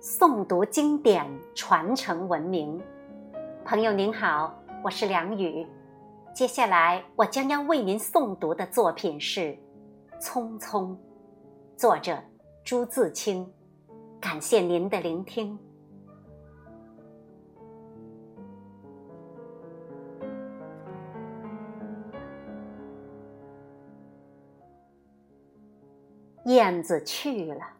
诵读经典，传承文明。朋友您好，我是梁宇。接下来我将要为您诵读的作品是《匆匆》，作者朱自清。感谢您的聆听。燕子去了。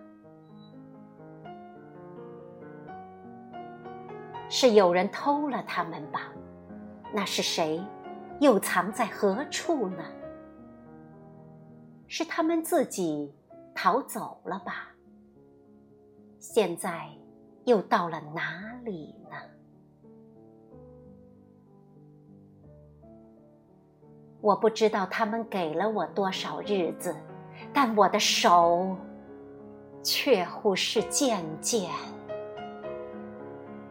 是有人偷了他们吧？那是谁？又藏在何处呢？是他们自己逃走了吧？现在又到了哪里呢？我不知道他们给了我多少日子，但我的手却乎是渐渐。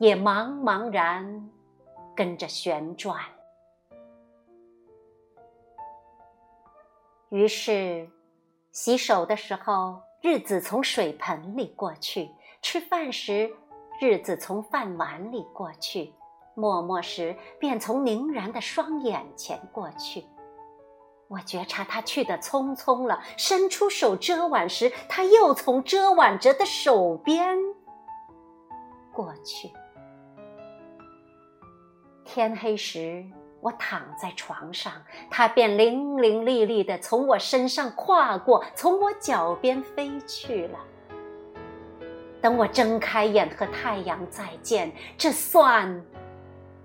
也茫茫然跟着旋转，于是洗手的时候，日子从水盆里过去；吃饭时，日子从饭碗里过去；默默时，便从凝然的双眼前过去。我觉察他去的匆匆了，伸出手遮挽时，他又从遮挽着的手边过去。天黑时，我躺在床上，它便伶伶俐俐地从我身上跨过，从我脚边飞去了。等我睁开眼和太阳再见，这算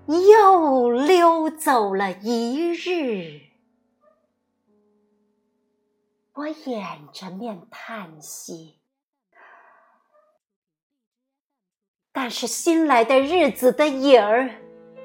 又溜走了一日。我掩着面叹息，但是新来的日子的影儿。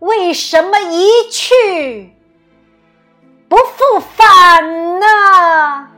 为什么一去不复返呢？